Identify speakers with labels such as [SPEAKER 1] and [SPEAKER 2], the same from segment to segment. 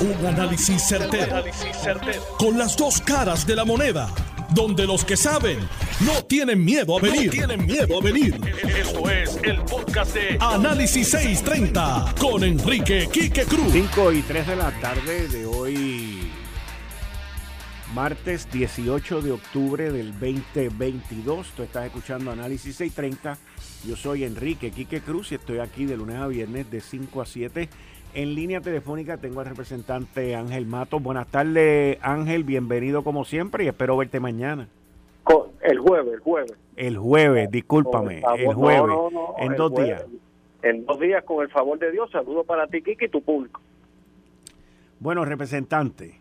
[SPEAKER 1] Un análisis certero, Con las dos caras de la moneda. Donde los que saben no tienen miedo a venir. tienen miedo a venir. Esto es el podcast de Análisis 630 con Enrique Quique Cruz.
[SPEAKER 2] 5 y 3 de la tarde de hoy, martes 18 de octubre del 2022. Tú estás escuchando Análisis 630. Yo soy Enrique Quique Cruz y estoy aquí de lunes a viernes de 5 a 7 en línea telefónica tengo al representante Ángel Matos. Buenas tardes, Ángel. Bienvenido como siempre y espero verte mañana.
[SPEAKER 3] El jueves, el jueves.
[SPEAKER 2] El jueves, discúlpame. El jueves. en dos días.
[SPEAKER 3] En dos días, con el favor de Dios, saludo para ti, Kiki, y tu público.
[SPEAKER 2] Bueno, representante,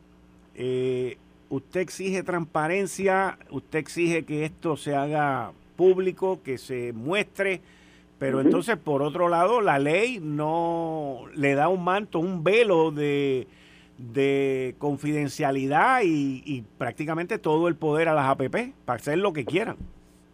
[SPEAKER 2] eh, usted exige transparencia, usted exige que esto se haga público, que se muestre pero entonces, por otro lado, la ley no le da un manto, un velo de, confidencialidad y, prácticamente todo el poder a las APP para hacer lo que quieran.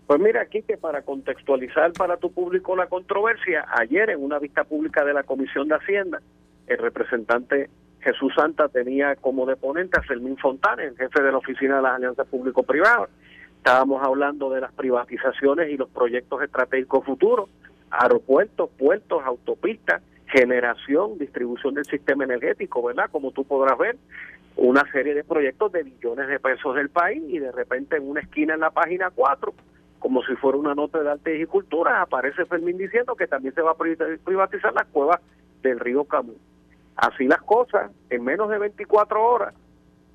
[SPEAKER 3] Pues mira, aquí que para contextualizar para tu público la controversia, ayer en una vista pública de la Comisión de Hacienda, el representante Jesús Santa tenía como deponente a Fermín Fontana, el jefe de la Oficina de las Alianzas Público-Privadas. Estábamos hablando de las privatizaciones y los proyectos estratégicos futuros aeropuertos, puertos, autopistas, generación, distribución del sistema energético, ¿verdad? Como tú podrás ver, una serie de proyectos de billones de pesos del país y de repente en una esquina en la página 4, como si fuera una nota de arte y cultura, aparece Fermín diciendo que también se va a privatizar las cuevas del río Camus. Así las cosas, en menos de 24 horas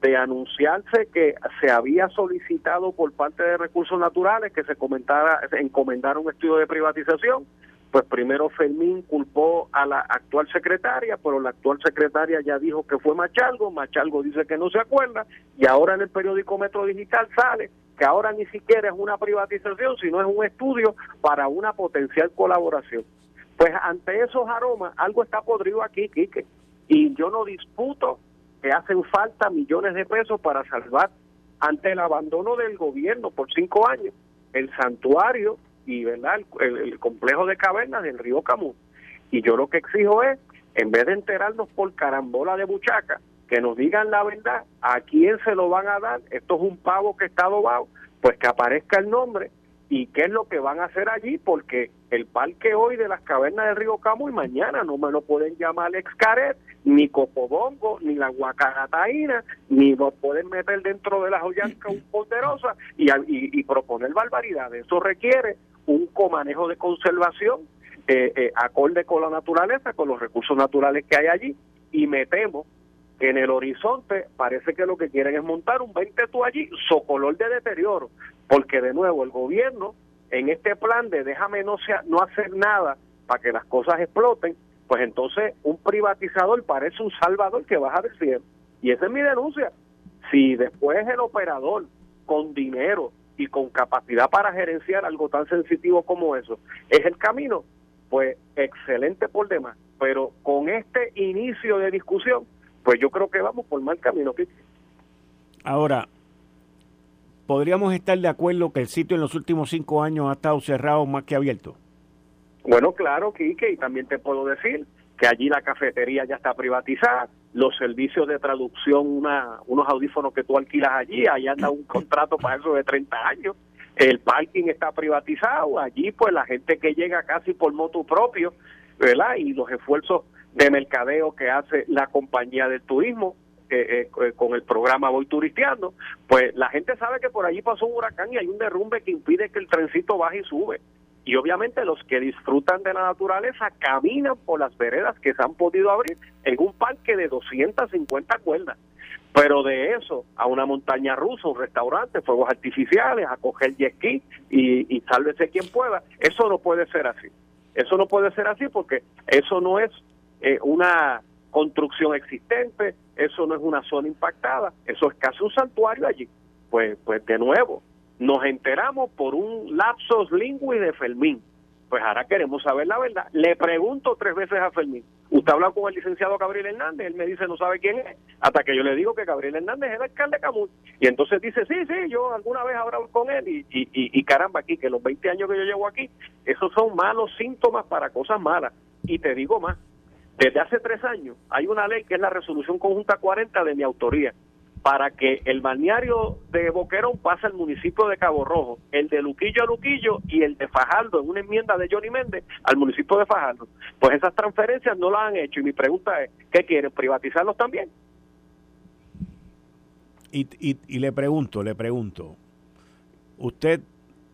[SPEAKER 3] de anunciarse que se había solicitado por parte de recursos naturales que se comentara, encomendara un estudio de privatización, pues primero Fermín culpó a la actual secretaria, pero la actual secretaria ya dijo que fue Machalgo, Machalgo dice que no se acuerda, y ahora en el periódico Metro Digital sale que ahora ni siquiera es una privatización, sino es un estudio para una potencial colaboración. Pues ante esos aromas, algo está podrido aquí, Quique, y yo no disputo que hacen falta millones de pesos para salvar ante el abandono del gobierno por cinco años el santuario y verdad el, complejo de cavernas del río Camus. Y yo lo que exijo es, en vez de enterarnos por carambola de buchaca, que nos digan la verdad, a quién se lo van a dar, esto es un pavo que está adobado, pues que aparezca el nombre y qué es lo que van a hacer allí, porque el parque hoy de las cavernas del río Camus y mañana no me lo pueden llamar Excaret, ni Copobongo, ni la Guacarataína, ni lo pueden meter dentro de la joyanca un ponderosa y, y, proponer barbaridades. Eso requiere un comanejo de conservación eh, eh, acorde con la naturaleza, con los recursos naturales que hay allí, y me temo que en el horizonte parece que lo que quieren es montar un 20 tú allí, socolor de deterioro, porque de nuevo el gobierno en este plan de déjame no, sea, no hacer nada para que las cosas exploten, pues entonces un privatizador parece un salvador que baja del cielo. Y esa es mi denuncia. Si después el operador con dinero y con capacidad para gerenciar algo tan sensitivo como eso es el camino, pues excelente por demás. Pero con este inicio de discusión, pues yo creo que vamos por mal camino.
[SPEAKER 2] Ahora, ¿podríamos estar de acuerdo que el sitio en los últimos cinco años ha estado cerrado más que abierto?
[SPEAKER 3] Bueno, claro, Quique, y también te puedo decir que allí la cafetería ya está privatizada, los servicios de traducción, una, unos audífonos que tú alquilas allí, ahí anda un contrato para eso de 30 años, el parking está privatizado, allí pues la gente que llega casi por moto propio, ¿verdad? Y los esfuerzos de mercadeo que hace la compañía del turismo eh, eh, con el programa Voy Turisteando, pues la gente sabe que por allí pasó un huracán y hay un derrumbe que impide que el trencito baje y sube. Y obviamente los que disfrutan de la naturaleza caminan por las veredas que se han podido abrir en un parque de 250 cuerdas. Pero de eso a una montaña rusa, un restaurante, fuegos artificiales, a coger jet ski y, y sálvese quien pueda, eso no puede ser así. Eso no puede ser así porque eso no es eh, una construcción existente, eso no es una zona impactada, eso es casi un santuario allí. Pues, pues de nuevo, nos enteramos por un lapsus lingüi de Fermín. Pues ahora queremos saber la verdad. Le pregunto tres veces a Fermín. Usted habla con el licenciado Gabriel Hernández, él me dice no sabe quién es, hasta que yo le digo que Gabriel Hernández es el alcalde de Camus. Y entonces dice, sí, sí, yo alguna vez hablado con él y, y, y caramba aquí, que los 20 años que yo llevo aquí, esos son malos síntomas para cosas malas. Y te digo más, Desde hace tres años hay una ley que es la resolución conjunta 40 de mi autoría para que el balneario de Boquerón pase al municipio de Cabo Rojo, el de Luquillo a Luquillo y el de Fajardo, en una enmienda de Johnny Méndez, al municipio de Fajardo. Pues esas transferencias no las han hecho y mi pregunta es, ¿qué quieren? ¿Privatizarlos también?
[SPEAKER 2] Y, y, y le pregunto, le pregunto, usted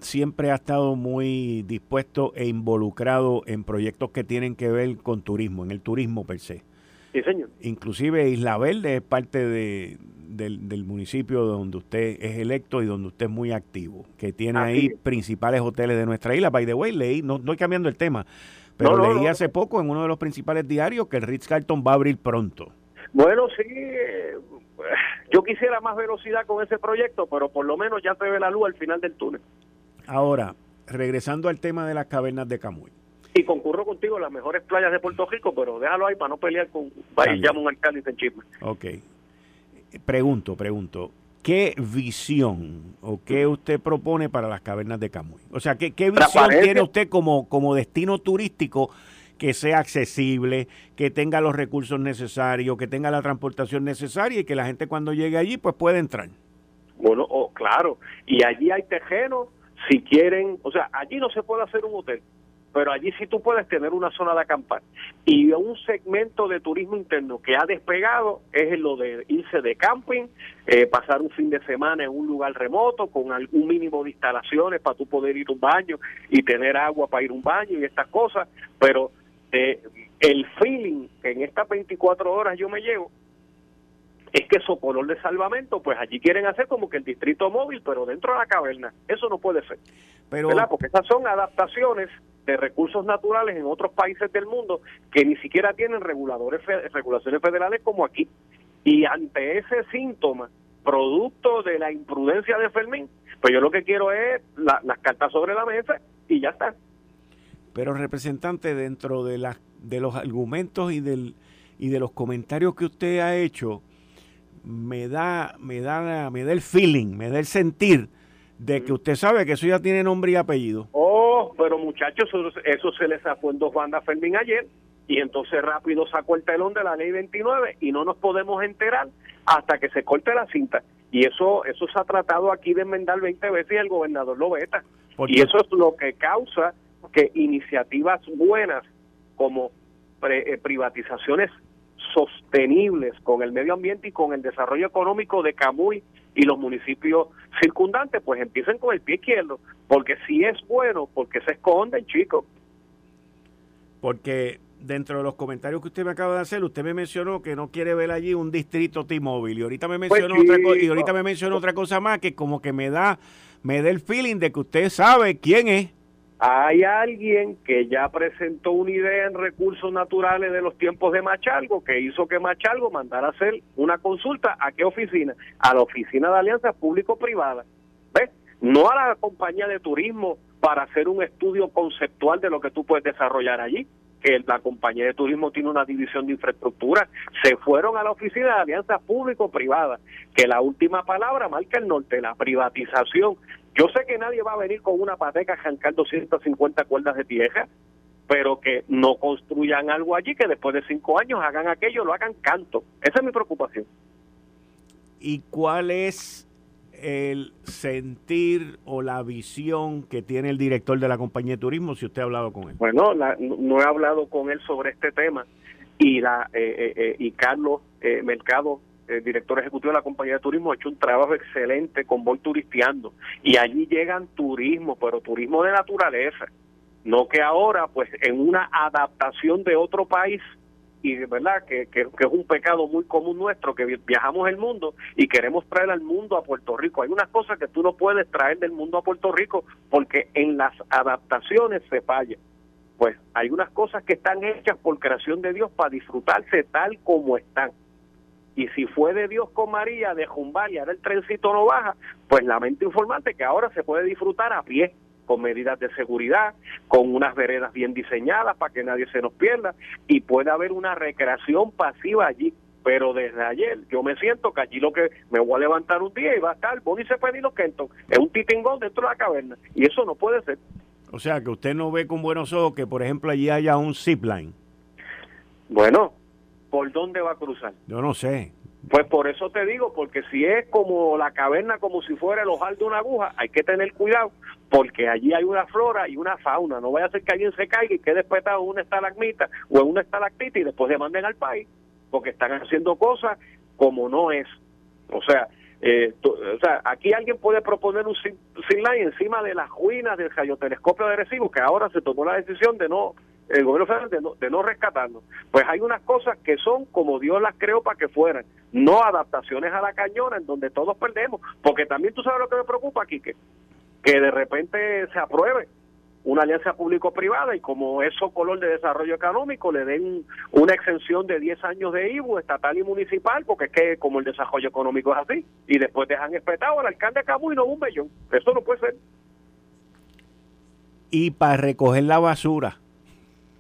[SPEAKER 2] siempre ha estado muy dispuesto e involucrado en proyectos que tienen que ver con turismo, en el turismo per se.
[SPEAKER 3] Sí, señor.
[SPEAKER 2] Inclusive Isla Verde es parte de, del, municipio donde usted es electo y donde usted es muy activo, que tiene ahí principales hoteles de nuestra isla. By the way, leí, no estoy cambiando el tema, pero leí hace poco en uno de los principales diarios que el Ritz Carlton va a abrir pronto.
[SPEAKER 3] Bueno, sí, yo quisiera más velocidad con ese proyecto, pero por lo menos ya se ve la luz al final del túnel.
[SPEAKER 2] Ahora, regresando al tema de las cavernas de Camuy.
[SPEAKER 3] Y concurro contigo las mejores playas de Puerto Rico, pero déjalo ahí para no pelear con... Vaya, llamo un alcalde y se chisme.
[SPEAKER 2] Ok pregunto, pregunto, ¿qué visión o qué usted propone para las cavernas de Camuy? O sea, ¿qué, visión tiene usted como, como destino turístico que sea accesible, que tenga los recursos necesarios, que tenga la transportación necesaria y que la gente cuando llegue allí pues pueda entrar?
[SPEAKER 3] Bueno, oh, claro, y allí hay terreno, si quieren, o sea, allí no se puede hacer un hotel, pero allí sí tú puedes tener una zona de acampar. Y un segmento de turismo interno que ha despegado es lo de irse de camping, eh, pasar un fin de semana en un lugar remoto con algún mínimo de instalaciones para tú poder ir a un baño y tener agua para ir a un baño y estas cosas, pero eh, el feeling que en estas 24 horas yo me llevo es que Socolor de Salvamento, pues allí quieren hacer como que el distrito móvil, pero dentro de la caverna. Eso no puede ser. Pero, ¿verdad? Porque esas son adaptaciones de recursos naturales en otros países del mundo que ni siquiera tienen reguladores regulaciones federales como aquí. Y ante ese síntoma, producto de la imprudencia de Fermín, pues yo lo que quiero es las cartas sobre la mesa y ya está.
[SPEAKER 2] Pero representante, dentro de, las de los argumentos y, del, y de los comentarios que usted ha hecho, me da, me da, me da el feeling, me da el sentir de que usted sabe que eso ya tiene nombre y apellido.
[SPEAKER 3] Oh, pero muchachos, eso, se les sacó en dos bandas Fermín ayer y entonces rápido sacó el telón de la ley 29 y no nos podemos enterar hasta que se corte la cinta. Y eso eso se ha tratado aquí de enmendar 20 veces y el gobernador lo veta. Y eso es lo que causa que iniciativas buenas como eh, privatizaciones sostenibles con el medio ambiente y con el desarrollo económico de Camuy y los municipios circundantes, pues empiecen con el pie izquierdo, porque si es bueno, porque se esconden, chicos.
[SPEAKER 2] Porque dentro de los comentarios que usted me acaba de hacer, usted me mencionó que no quiere ver allí un distrito T-Mobile y ahorita me pues mencionó otra y ahorita me mencionó otra cosa más que como que me da me da el feeling de que usted sabe quién es.
[SPEAKER 3] Hay alguien que ya presentó una idea en recursos naturales de los tiempos de Machalgo que hizo que Machalgo mandara a hacer una consulta a qué oficina, a la oficina de alianzas público-privada, ¿ves? No a la compañía de turismo para hacer un estudio conceptual de lo que tú puedes desarrollar allí, que la compañía de turismo tiene una división de infraestructura, se fueron a la oficina de alianzas público-privada, que la última palabra marca el norte, la privatización yo sé que nadie va a venir con una pateca a jancar 250 cuerdas de tierra, pero que no construyan algo allí que después de cinco años hagan aquello, lo hagan canto. Esa es mi preocupación.
[SPEAKER 2] ¿Y cuál es el sentir o la visión que tiene el director de la compañía de turismo si usted ha hablado con él?
[SPEAKER 3] Bueno, no he hablado con él sobre este tema y la eh, eh, eh, y Carlos Mercado el director ejecutivo de la compañía de turismo, ha hecho un trabajo excelente con Voy Turisteando. Y allí llegan turismo, pero turismo de naturaleza. No que ahora, pues, en una adaptación de otro país, y verdad que, que, es un pecado muy común nuestro, que viajamos el mundo y queremos traer al mundo a Puerto Rico. Hay unas cosas que tú no puedes traer del mundo a Puerto Rico porque en las adaptaciones se falla. Pues hay unas cosas que están hechas por creación de Dios para disfrutarse tal como están y si fue de Dios con María de Jumbal y ahora el trencito no baja, pues lamento informante que ahora se puede disfrutar a pie con medidas de seguridad, con unas veredas bien diseñadas para que nadie se nos pierda y puede haber una recreación pasiva allí. Pero desde ayer yo me siento que allí lo que me voy a levantar un día y va a estar Bonnie Cepedino Kenton, es un titingón dentro de la caverna y eso no puede ser.
[SPEAKER 2] O sea que usted no ve con buenos ojos que por ejemplo allí haya un zipline.
[SPEAKER 3] Bueno, ¿por dónde va a cruzar?
[SPEAKER 2] Yo no sé.
[SPEAKER 3] Pues por eso te digo, porque si es como la caverna, como si fuera el ojal de una aguja, hay que tener cuidado, porque allí hay una flora y una fauna. No vaya a ser que alguien se caiga y quede espetado en una estalagmita o en una estalactita y después se manden al país, porque están haciendo cosas como no es. O sea, eh, o sea, aquí alguien puede proponer un sin line encima de las ruinas del radiotelescopio de Recibo, que ahora se tomó la decisión de no el gobierno federal de no, de no rescatarlo. Pues hay unas cosas que son como Dios las creó para que fueran, no adaptaciones a la cañona en donde todos perdemos, porque también tú sabes lo que me preocupa aquí, que, de repente se apruebe una alianza público-privada y como eso color de desarrollo económico le den una exención de 10 años de IBU estatal y municipal, porque es que como el desarrollo económico es así, y después dejan espetado al alcalde Cabu y no un bellón. Eso no puede ser.
[SPEAKER 2] Y para recoger la basura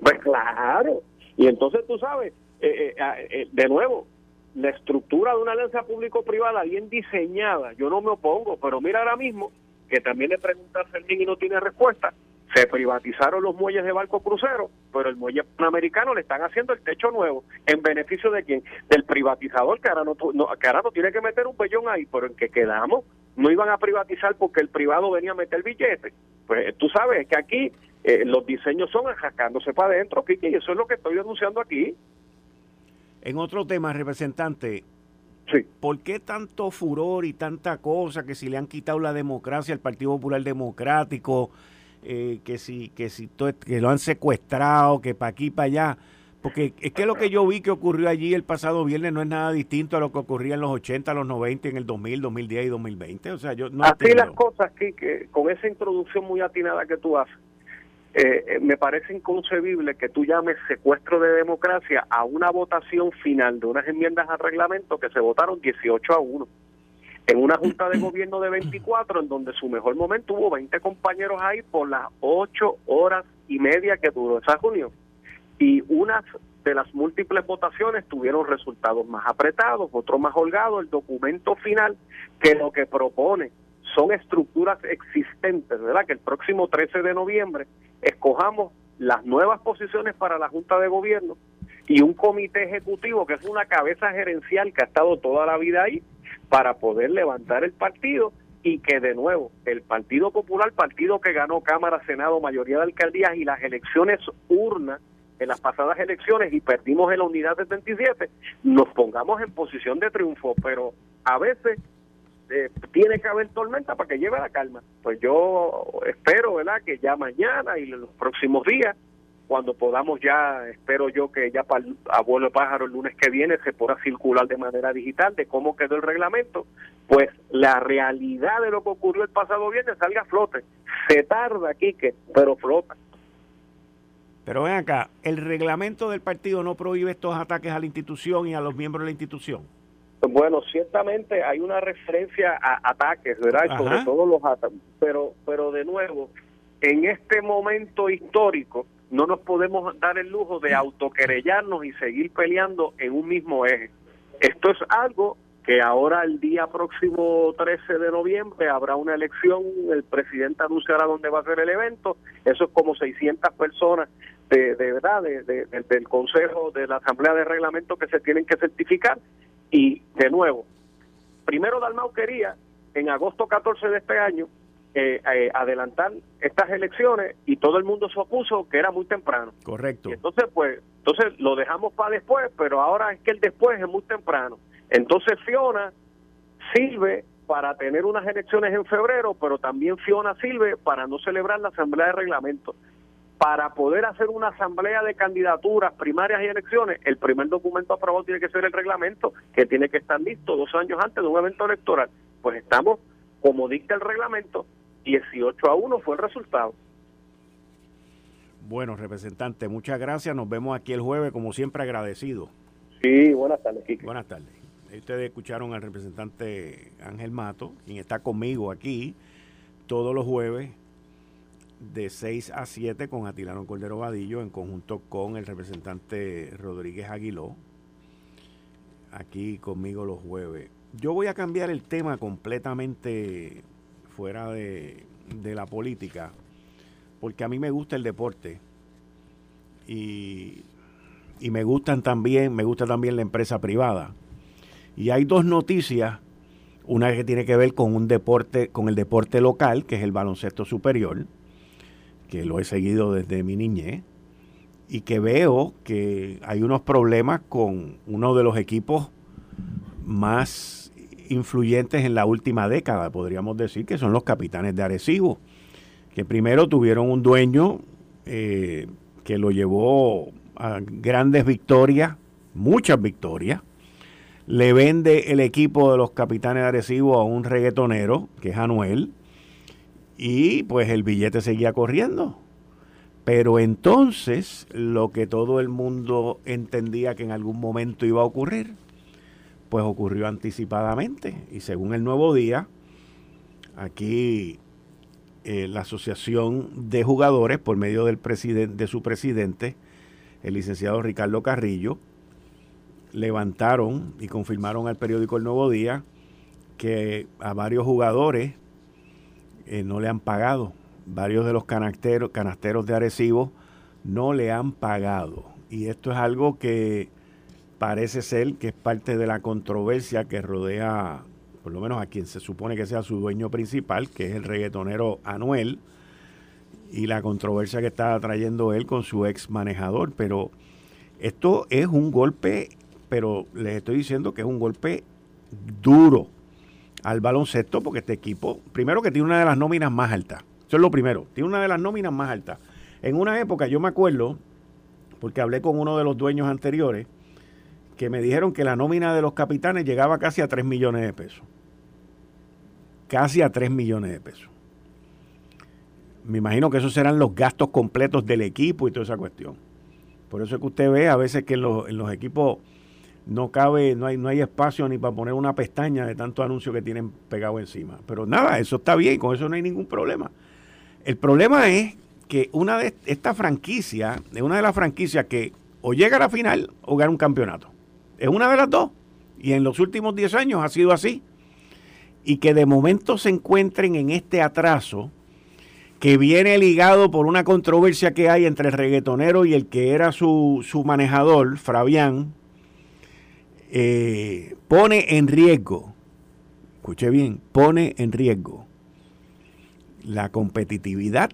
[SPEAKER 3] pues claro. Y entonces tú sabes, eh, eh, ah, eh, de nuevo, la estructura de una alianza público-privada bien diseñada, yo no me opongo, pero mira ahora mismo, que también le pregunta a Fermín y no tiene respuesta, se privatizaron los muelles de barco crucero, pero el muelle panamericano le están haciendo el techo nuevo. ¿En beneficio de quién? Del privatizador, que ahora no, que ahora no tiene que meter un bellón ahí, pero en que quedamos, no iban a privatizar porque el privado venía a meter billete. Pues tú sabes que aquí eh, los diseños son ajacándose para adentro, Kiki, y eso es lo que estoy denunciando aquí.
[SPEAKER 2] En otro tema, representante,
[SPEAKER 3] sí.
[SPEAKER 2] ¿por qué tanto furor y tanta cosa que si le han quitado la democracia al Partido Popular Democrático, eh, que si que si que lo han secuestrado, que para aquí para allá? Porque es que lo que yo vi que ocurrió allí el pasado viernes no es nada distinto a lo que ocurría en los 80, los 90, en el 2000, 2010 y 2020. O sea, yo no
[SPEAKER 3] Así las cosas, que con esa introducción muy atinada que tú haces eh, eh, me parece inconcebible que tú llames secuestro de democracia a una votación final de unas enmiendas al reglamento que se votaron 18 a 1 en una junta de gobierno de 24 en donde su mejor momento hubo 20 compañeros ahí por las 8 horas y media que duró esa reunión y unas de las múltiples votaciones tuvieron resultados más apretados, otros más holgados, el documento final que lo que propone son estructuras existentes, ¿verdad? Que el próximo 13 de noviembre escojamos las nuevas posiciones para la Junta de Gobierno y un comité ejecutivo que es una cabeza gerencial que ha estado toda la vida ahí para poder levantar el partido y que de nuevo el Partido Popular, partido que ganó Cámara, Senado, mayoría de alcaldías y las elecciones urnas en las pasadas elecciones y perdimos en la unidad 77, nos pongamos en posición de triunfo, pero a veces eh, tiene que haber tormenta para que lleve la calma. Pues yo espero, ¿verdad?, que ya mañana y los próximos días, cuando podamos ya, espero yo que ya para el abuelo pájaro el lunes que viene se pueda circular de manera digital de cómo quedó el reglamento, pues la realidad de lo que ocurrió el pasado viernes salga a flote. Se tarda, Quique, pero flota.
[SPEAKER 2] Pero ven acá, ¿el reglamento del partido no prohíbe estos ataques a la institución y a los miembros de la institución?
[SPEAKER 3] Bueno, ciertamente hay una referencia a ataques, ¿verdad? Sobre todo los ataques. Pero, pero de nuevo, en este momento histórico no nos podemos dar el lujo de autoquerellarnos y seguir peleando en un mismo eje. Esto es algo que ahora el día próximo 13 de noviembre habrá una elección, el presidente anunciará dónde va a ser el evento, eso es como 600 personas de, de verdad de, del Consejo de la Asamblea de Reglamento que se tienen que certificar y de nuevo, primero Dalmau quería en agosto 14 de este año eh, eh, adelantar estas elecciones y todo el mundo se opuso que era muy temprano.
[SPEAKER 2] Correcto.
[SPEAKER 3] entonces, pues, entonces lo dejamos para después, pero ahora es que el después es muy temprano. Entonces Fiona sirve para tener unas elecciones en febrero, pero también Fiona sirve para no celebrar la asamblea de reglamento para poder hacer una asamblea de candidaturas primarias y elecciones, el primer documento aprobado tiene que ser el reglamento, que tiene que estar listo dos años antes de un evento electoral. Pues estamos, como dicta el reglamento, 18 a 1 fue el resultado.
[SPEAKER 2] Bueno, representante, muchas gracias. Nos vemos aquí el jueves, como siempre, agradecido.
[SPEAKER 3] Sí, buenas tardes,
[SPEAKER 2] Buenas tardes. Ustedes escucharon al representante Ángel Mato, quien está conmigo aquí todos los jueves de 6 a 7 con Atilano Cordero Vadillo en conjunto con el representante Rodríguez Aguiló, aquí conmigo los jueves. Yo voy a cambiar el tema completamente fuera de, de la política, porque a mí me gusta el deporte y y me gustan también, me gusta también la empresa privada. Y hay dos noticias, una que tiene que ver con un deporte, con el deporte local, que es el baloncesto superior, que lo he seguido desde mi niñez, y que veo que hay unos problemas con uno de los equipos más influyentes en la última década, podríamos decir, que son los capitanes de Arecibo, que primero tuvieron un dueño eh, que lo llevó a grandes victorias, muchas victorias, le vende el equipo de los capitanes de Arecibo a un reggaetonero, que es Anuel, y pues el billete seguía corriendo. Pero entonces lo que todo el mundo entendía que en algún momento iba a ocurrir, pues ocurrió anticipadamente. Y según el nuevo día, aquí eh, la Asociación de Jugadores, por medio del de su presidente, el licenciado Ricardo Carrillo, levantaron y confirmaron al periódico El Nuevo Día que a varios jugadores eh, no le han pagado. Varios de los canasteros, canasteros de Arecibo no le han pagado. Y esto es algo que parece ser que es parte de la controversia que rodea, por lo menos a quien se supone que sea su dueño principal, que es el reggaetonero Anuel, y la controversia que está trayendo él con su ex manejador. Pero esto es un golpe, pero les estoy diciendo que es un golpe duro al baloncesto porque este equipo, primero que tiene una de las nóminas más altas. Eso es lo primero, tiene una de las nóminas más altas. En una época, yo me acuerdo, porque hablé con uno de los dueños anteriores, que me dijeron que la nómina de los capitanes llegaba casi a 3 millones de pesos. Casi a 3 millones de pesos me imagino que esos serán los gastos completos del equipo y toda esa cuestión. Por eso es que usted ve a veces que en los, equipos no cabe, no hay, no hay espacio ni para poner una pestaña de tanto anuncio que tienen pegado encima. Pero nada, eso está bien, con eso no hay ningún problema. El problema es que una de estas franquicias, es una de las franquicias que o llega a la final o gana un campeonato. Es una de las dos. Y en los últimos 10 años ha sido así. Y que de momento se encuentren en este atraso que viene ligado por una controversia que hay entre el reggaetonero y el que era su, manejador, Fabián, eh, pone en riesgo, escuche bien, pone en riesgo la competitividad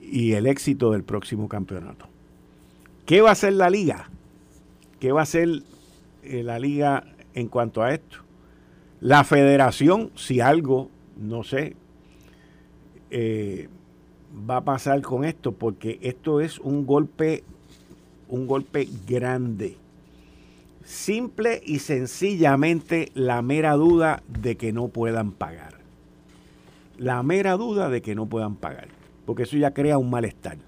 [SPEAKER 2] y el éxito del próximo campeonato. ¿Qué va a hacer la liga? ¿Qué va a hacer eh, la liga en cuanto a esto? La federación, si algo, no sé, eh, va a pasar con esto, porque esto es un golpe, un golpe grande. Simple y sencillamente la mera duda de que no puedan pagar. La mera duda de que no puedan pagar, porque eso ya crea un malestar.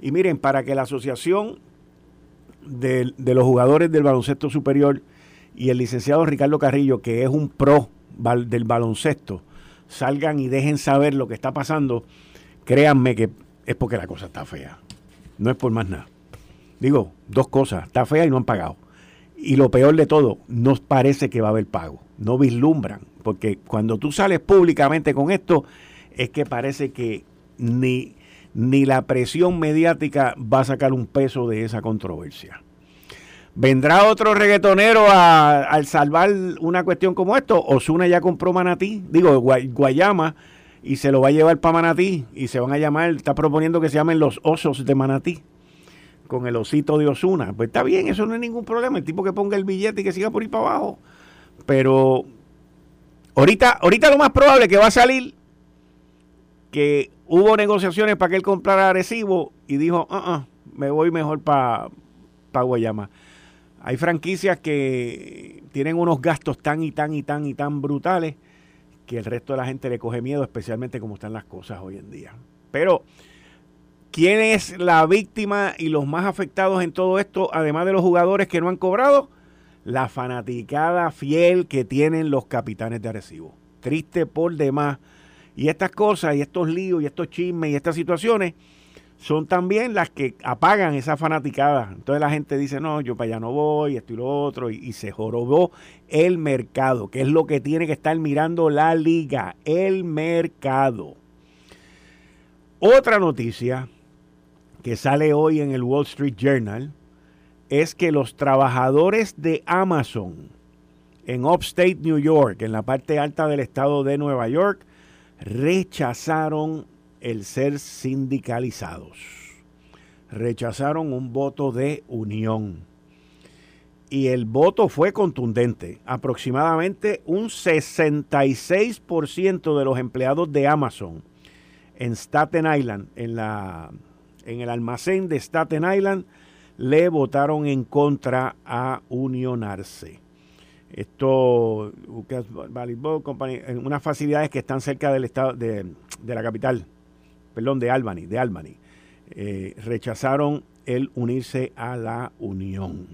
[SPEAKER 2] Y miren, para que la asociación de, los jugadores del baloncesto superior y el licenciado Ricardo Carrillo, que es un pro del baloncesto, salgan y dejen saber lo que está pasando, créanme que es porque la cosa está fea. No es por más nada. Digo, dos cosas, está fea y no han pagado. Y lo peor de todo, no parece que va a haber pago. No vislumbran. Porque cuando tú sales públicamente con esto, es que parece que ni, ni la presión mediática va a sacar un peso de esa controversia. ¿Vendrá otro reggaetonero a, al salvar una cuestión como esto? Osuna ya compró Manatí, digo, Guayama, y se lo va a llevar para Manatí, y se van a llamar, está proponiendo que se llamen los osos de Manatí, con el osito de Osuna. Pues está bien, eso no es ningún problema, el tipo que ponga el billete y que siga por ahí para abajo. Pero ahorita, ahorita lo más probable que va a salir que hubo negociaciones para que él comprara Arecibo y dijo, uh me voy mejor para pa Guayama. Hay franquicias que tienen unos gastos tan y tan y tan y tan brutales que el resto de la gente le coge miedo, especialmente como están las cosas hoy en día. Pero, ¿quién es la víctima y los más afectados en todo esto, además de los jugadores que no han cobrado? La fanaticada fiel que tienen los capitanes de Arecibo. Triste por demás. Y estas cosas, y estos líos, y estos chismes, y estas situaciones, son también las que apagan esa fanaticada. Entonces la gente dice, no, yo para allá no voy, esto y lo otro, y, se jorobó el mercado, que es lo que tiene que estar mirando la liga, el mercado. Otra noticia que sale hoy en el Wall Street Journal es que los trabajadores de Amazon en Upstate New York, en la parte alta del estado de Nueva York, rechazaron el ser sindicalizados. Rechazaron un voto de unión. Y el voto fue contundente. Aproximadamente un 66% de los empleados de Amazon en Staten Island, en, la, en el almacén de Staten Island, le votaron en contra a unionarse. Esto, en unas facilidades que están cerca del estado de, la capital, perdón, de Albany, de Albany, eh, rechazaron el unirse a la unión.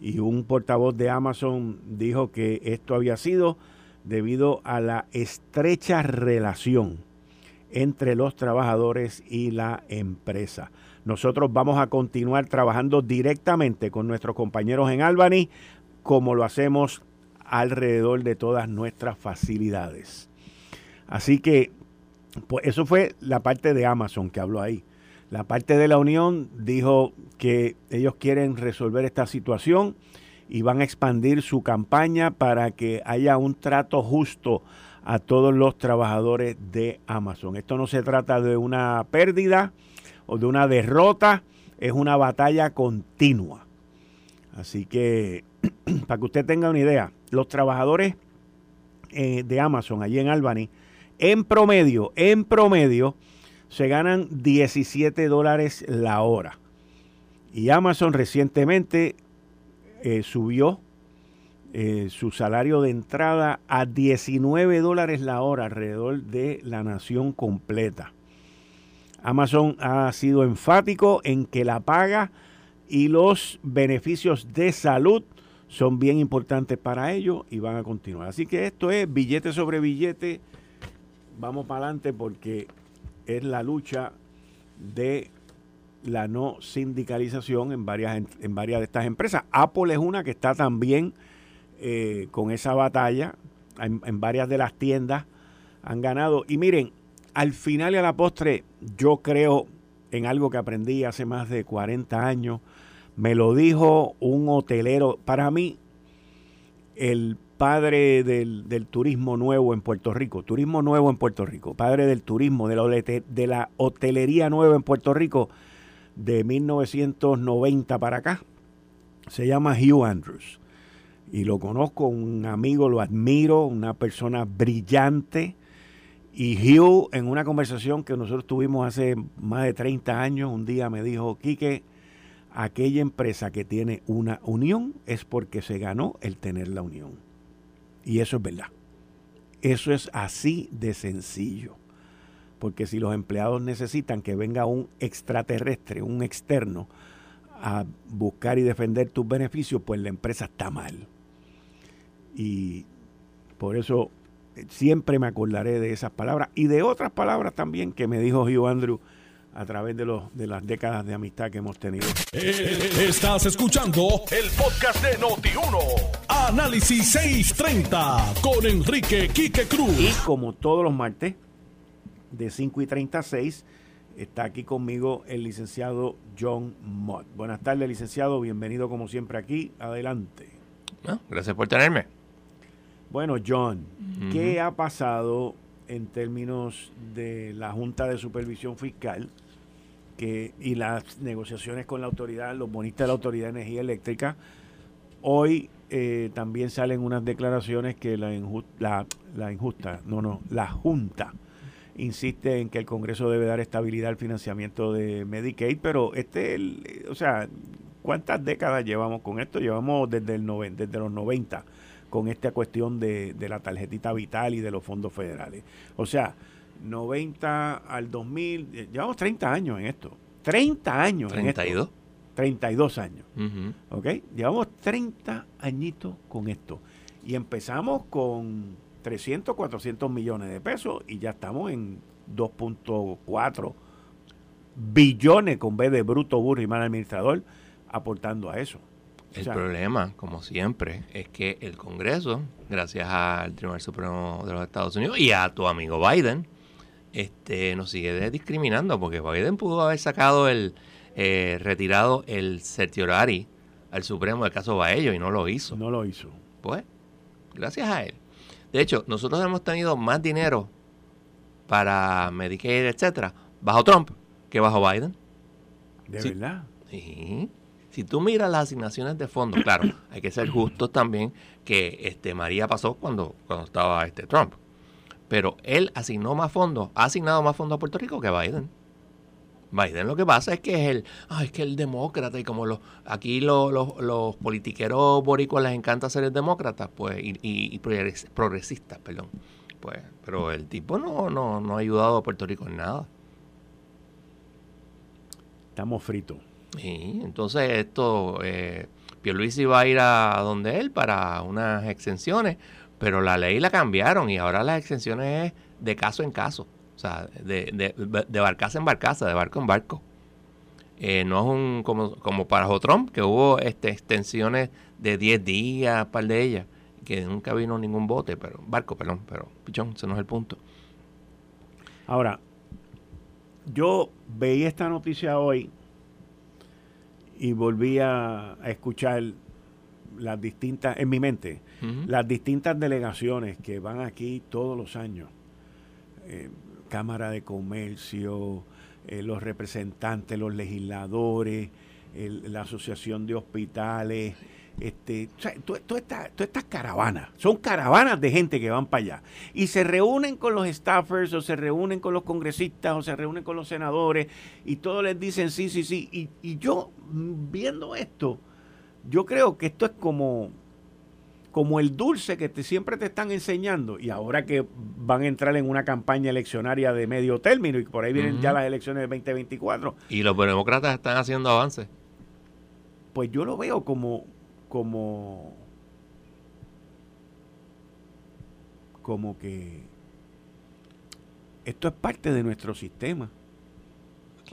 [SPEAKER 2] Y un portavoz de Amazon dijo que esto había sido debido a la estrecha relación entre los trabajadores y la empresa. Nosotros vamos a continuar trabajando directamente con nuestros compañeros en Albany, como lo hacemos alrededor de todas nuestras facilidades. Así que, pues eso fue la parte de Amazon que habló ahí. La parte de la Unión dijo que ellos quieren resolver esta situación y van a expandir su campaña para que haya un trato justo a todos los trabajadores de Amazon. Esto no se trata de una pérdida o de una derrota, es una batalla continua. Así que, para que usted tenga una idea, los trabajadores eh, de Amazon allí en Albany, en promedio, en promedio, se ganan 17 dólares la hora. Y Amazon recientemente eh, subió eh, su salario de entrada a 19 dólares la hora alrededor de la nación completa. Amazon ha sido enfático en que la paga y los beneficios de salud son bien importantes para ellos y van a continuar. Así que esto es billete sobre billete. Vamos para adelante porque es la lucha de la no sindicalización en varias, en varias de estas empresas. Apple es una que está también eh, con esa batalla. En, varias de las tiendas han ganado. Y miren, al final y a la postre, yo creo en algo que aprendí hace más de 40 años. Me lo dijo un hotelero. Para mí, el padre del, turismo nuevo en Puerto Rico, turismo nuevo en Puerto Rico, padre del turismo, de la, de la hotelería nueva en Puerto Rico de 1990 para acá, se llama Hugh Andrews y lo conozco, un amigo, lo admiro, una persona brillante. Y Hugh, en una conversación que nosotros tuvimos hace más de 30 años, un día me dijo, Quique, aquella empresa que tiene una unión es porque se ganó el tener la unión. Y eso es verdad. Eso es así de sencillo. Porque si los empleados necesitan que venga un extraterrestre, un externo, a buscar y defender tus beneficios, pues la empresa está mal. Y por eso eh, siempre me acordaré de esas palabras y de otras palabras también que me dijo Hugh Andrew a través de, los, de las décadas de amistad que hemos tenido.
[SPEAKER 1] Eh, estás escuchando el podcast de Noti1. Análisis 630 con Enrique Quique Cruz.
[SPEAKER 2] Y como todos los martes, de 5 y 36, está aquí conmigo el licenciado John Mott. Buenas tardes, licenciado. Bienvenido como siempre aquí. Adelante.
[SPEAKER 4] gracias por tenerme.
[SPEAKER 2] Bueno, John, ¿qué ha pasado en términos de la Junta de Supervisión Fiscal que, y las negociaciones con la autoridad, los bonistas de la Autoridad de Energía Eléctrica? Hoy eh, también salen unas declaraciones que la, la, la injusta, no, no, la Junta insiste en que el Congreso debe dar estabilidad al financiamiento de Medicaid, pero este, o sea, ¿cuántas décadas llevamos con esto? Llevamos desde, el desde los 90 con esta cuestión de, la tarjetita vital y de los fondos federales. O sea, 90 al 2000, eh, llevamos 30 años en esto. 30 años
[SPEAKER 4] 32.
[SPEAKER 2] en esto. 32 años. ¿Ok? Llevamos 30 añitos con esto. Y empezamos con 300, 400 millones de pesos y ya estamos en 2.4 billones con B de bruto, burro y mal administrador aportando a eso.
[SPEAKER 4] El problema, como siempre, es que el Congreso, gracias al Tribunal Supremo de los Estados Unidos y a tu amigo Biden, este, nos sigue discriminando porque Biden pudo haber sacado el, eh, retirado el certiorari al Supremo del caso Baello y no lo hizo.
[SPEAKER 2] No lo hizo.
[SPEAKER 4] Pues, gracias a él. De hecho, nosotros hemos tenido más dinero para Medicaid, etcétera, bajo Trump que bajo Biden.
[SPEAKER 2] ¿De verdad?
[SPEAKER 4] Sí. Si tú miras las asignaciones de fondos, claro, hay que ser justos también que este María pasó cuando, cuando estaba este Trump. Pero él asignó más fondos, ha asignado más fondos a Puerto Rico que Biden. Biden lo que pasa es que es el, es que el demócrata y como los, aquí los, los, politiqueros boricuas les encanta ser el demócrata, pues, y, y, progresistas, perdón. Pues, pero el tipo no, no, no ha ayudado a Puerto Rico en nada.
[SPEAKER 2] Estamos fritos.
[SPEAKER 4] Sí, entonces esto, eh, Pierluisi va a ir a donde él para unas exenciones, pero la ley la cambiaron y ahora las exenciones es de caso en caso. O sea, de, de, barcaza en barcaza, de barco en barco. Eh, no es un como, como para Trump, que hubo este, extensiones de 10 días, par de ellas, que nunca vino ningún bote, pero barco, perdón, pero pichón, ese no es el punto.
[SPEAKER 2] Ahora, yo veía esta noticia hoy y volví a, escuchar las distintas, en mi mente, las distintas delegaciones que van aquí todos los años. Eh, Cámara de Comercio, eh, los representantes, los legisladores, la Asociación de Hospitales, este, o todas estas caravanas, son caravanas de gente que van para allá. Y se reúnen con los staffers, o se reúnen con los congresistas, o se reúnen con los senadores, y todos les dicen sí, sí, sí. Y, y yo, viendo esto, yo creo que esto es como, como el dulce que te, siempre te están enseñando y ahora que van a entrar en una campaña eleccionaria de medio término y por ahí vienen ya las elecciones del 2024.
[SPEAKER 4] Y los demócratas están haciendo avances.
[SPEAKER 2] Pues yo lo veo como como como que esto es parte de nuestro sistema.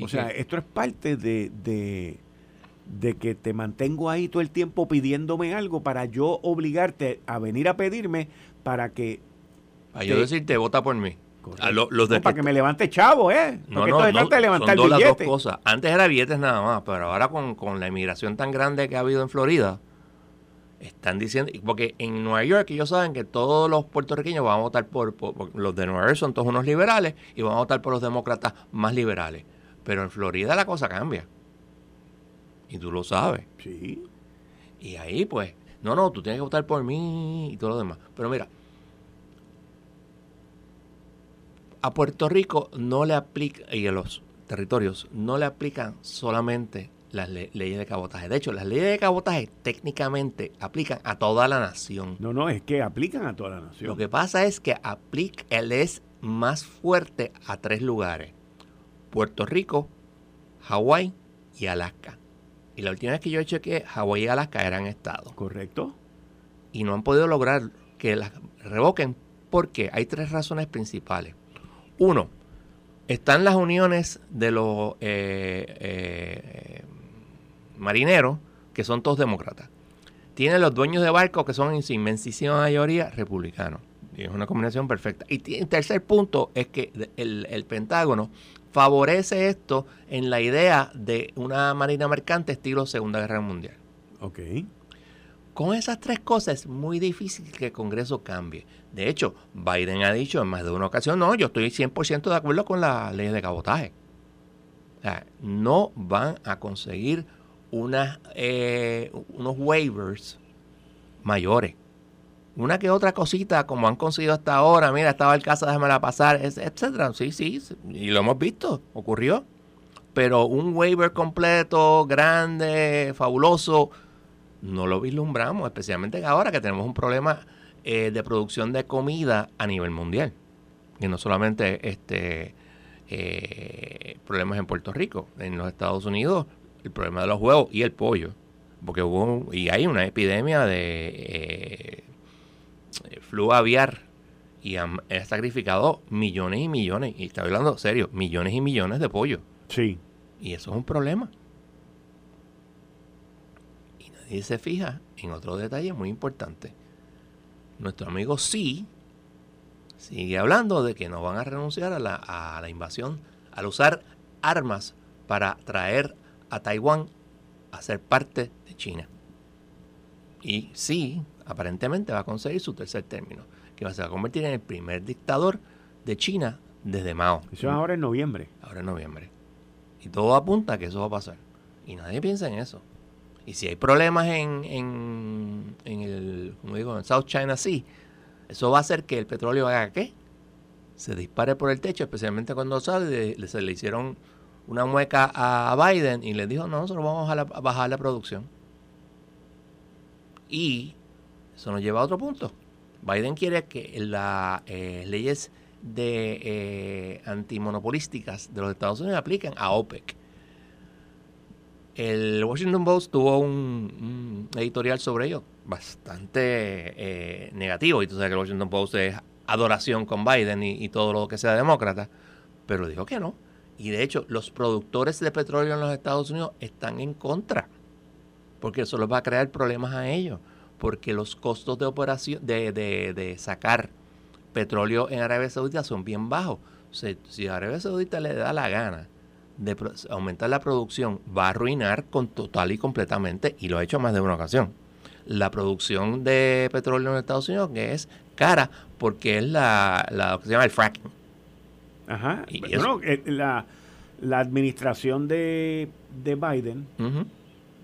[SPEAKER 2] O sea, esto es parte de, de que te mantengo ahí todo el tiempo pidiéndome algo para yo obligarte a venir a pedirme para que...
[SPEAKER 4] Para yo decirte, vota por mí.
[SPEAKER 2] para que me levante chavo, ¿eh?
[SPEAKER 4] no, no, no, de levantar son dos, las dos cosas. Antes era billetes nada más, pero ahora con, con la inmigración tan grande que ha habido en Florida, están diciendo, porque en Nueva York ellos saben que todos los puertorriqueños van a votar por, por, los de Nueva York son todos unos liberales y van a votar por los demócratas más liberales. Pero en Florida la cosa cambia. Y tú lo sabes.
[SPEAKER 2] Sí.
[SPEAKER 4] Y ahí, pues, no, no, tú tienes que votar por mí y todo lo demás. Pero mira, a Puerto Rico no le aplica, y a los territorios, no le aplican solamente las leyes de cabotaje. De hecho, las leyes de cabotaje técnicamente aplican a toda la nación.
[SPEAKER 2] No, no, es que aplican a toda la nación.
[SPEAKER 4] Lo que pasa es que aplica, él es más fuerte a tres lugares. Puerto Rico, Hawái y Alaska. Y la última vez que yo chequeé, Hawái y Alaska eran estados.
[SPEAKER 2] Correcto.
[SPEAKER 4] Y no han podido lograr que las revoquen porque hay tres razones principales. Uno, están las uniones de los eh, eh, marineros, que son todos demócratas. Tienen los dueños de barcos, que son en su inmensísima mayoría republicanos. Y es una combinación perfecta. Y el tercer punto es que el, el Pentágono favorece esto en la idea de una marina mercante estilo Segunda Guerra Mundial.
[SPEAKER 2] Ok.
[SPEAKER 4] Con esas tres cosas es muy difícil que el Congreso cambie. De hecho, Biden ha dicho en más de una ocasión, no, yo estoy 100% de acuerdo con la ley de cabotaje. O sea, no van a conseguir unas, eh, unos waivers mayores una que otra cosita, como han conseguido hasta ahora, mira, estaba el caso, déjamela pasar, etcétera. Sí, sí, y lo hemos visto, ocurrió. Pero un waiver completo, grande, fabuloso, no lo vislumbramos, especialmente ahora que tenemos un problema eh, de producción de comida a nivel mundial. Y no solamente este eh, problemas en Puerto Rico, en los Estados Unidos, el problema de los huevos y el pollo. Porque hubo, y hay una epidemia de eh, eh, flu aviar y han, sacrificado millones y millones, y estoy hablando serio, millones y millones de pollo.
[SPEAKER 2] Sí.
[SPEAKER 4] Y eso es un problema. Y nadie se fija en otro detalle muy importante. Nuestro amigo sí sigue hablando de que no van a renunciar a la, a la invasión, al usar armas para traer a Taiwán a ser parte de China. Y sí, aparentemente va a conseguir su tercer término, que va a, se va a convertir en el primer dictador de China desde Mao.
[SPEAKER 2] Eso es ahora en noviembre.
[SPEAKER 4] Ahora en noviembre. Y todo apunta a que eso va a pasar. Y nadie piensa en eso. Y si hay problemas en, en, en el, como digo, en South China Sea, eso va a hacer que el petróleo haga qué? Se dispare por el techo, especialmente cuando sale, se le hicieron una mueca a Biden y le dijo, no, nosotros vamos a, bajar la producción. Y eso nos lleva a otro punto. Biden quiere que las eh, leyes de eh, antimonopolísticas de los Estados Unidos apliquen a OPEC. El Washington Post tuvo un, editorial sobre ello bastante eh, negativo. Y tú sabes que el Washington Post es adoración con Biden y, todo lo que sea demócrata. Pero dijo que no. Y de hecho, los productores de petróleo en los Estados Unidos están en contra. Porque eso les va a crear problemas a ellos. Porque los costos de operación, de, de, sacar petróleo en Arabia Saudita son bien bajos. Si, si Arabia Saudita le da la gana de aumentar la producción va a arruinar con total y completamente, y lo ha hecho más de una ocasión, la producción de petróleo en Estados Unidos, que es cara porque es la, la lo que se llama el fracking.
[SPEAKER 2] Ajá. Y bueno, eh, la, la, administración de, de Biden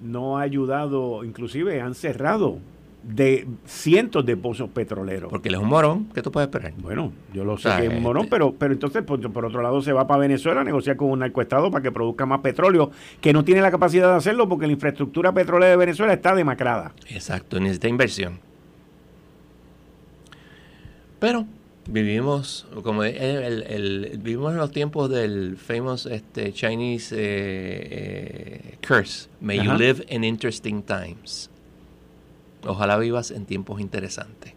[SPEAKER 2] no ha ayudado, inclusive han cerrado de cientos de pozos petroleros.
[SPEAKER 4] Porque él es un morón, ¿qué tú puedes esperar?
[SPEAKER 2] Bueno, yo lo sé que es un morón, este pero, pero entonces por, por, otro lado se va para Venezuela a negociar con un narcoestado para que produzca más petróleo, que no tiene la capacidad de hacerlo porque la infraestructura petrolera de Venezuela está demacrada.
[SPEAKER 4] Exacto, necesita inversión. Pero vivimos como el, vivimos en los tiempos del famous este, Chinese eh, eh, curse may you live in interesting times Ojalá vivas en tiempos interesantes.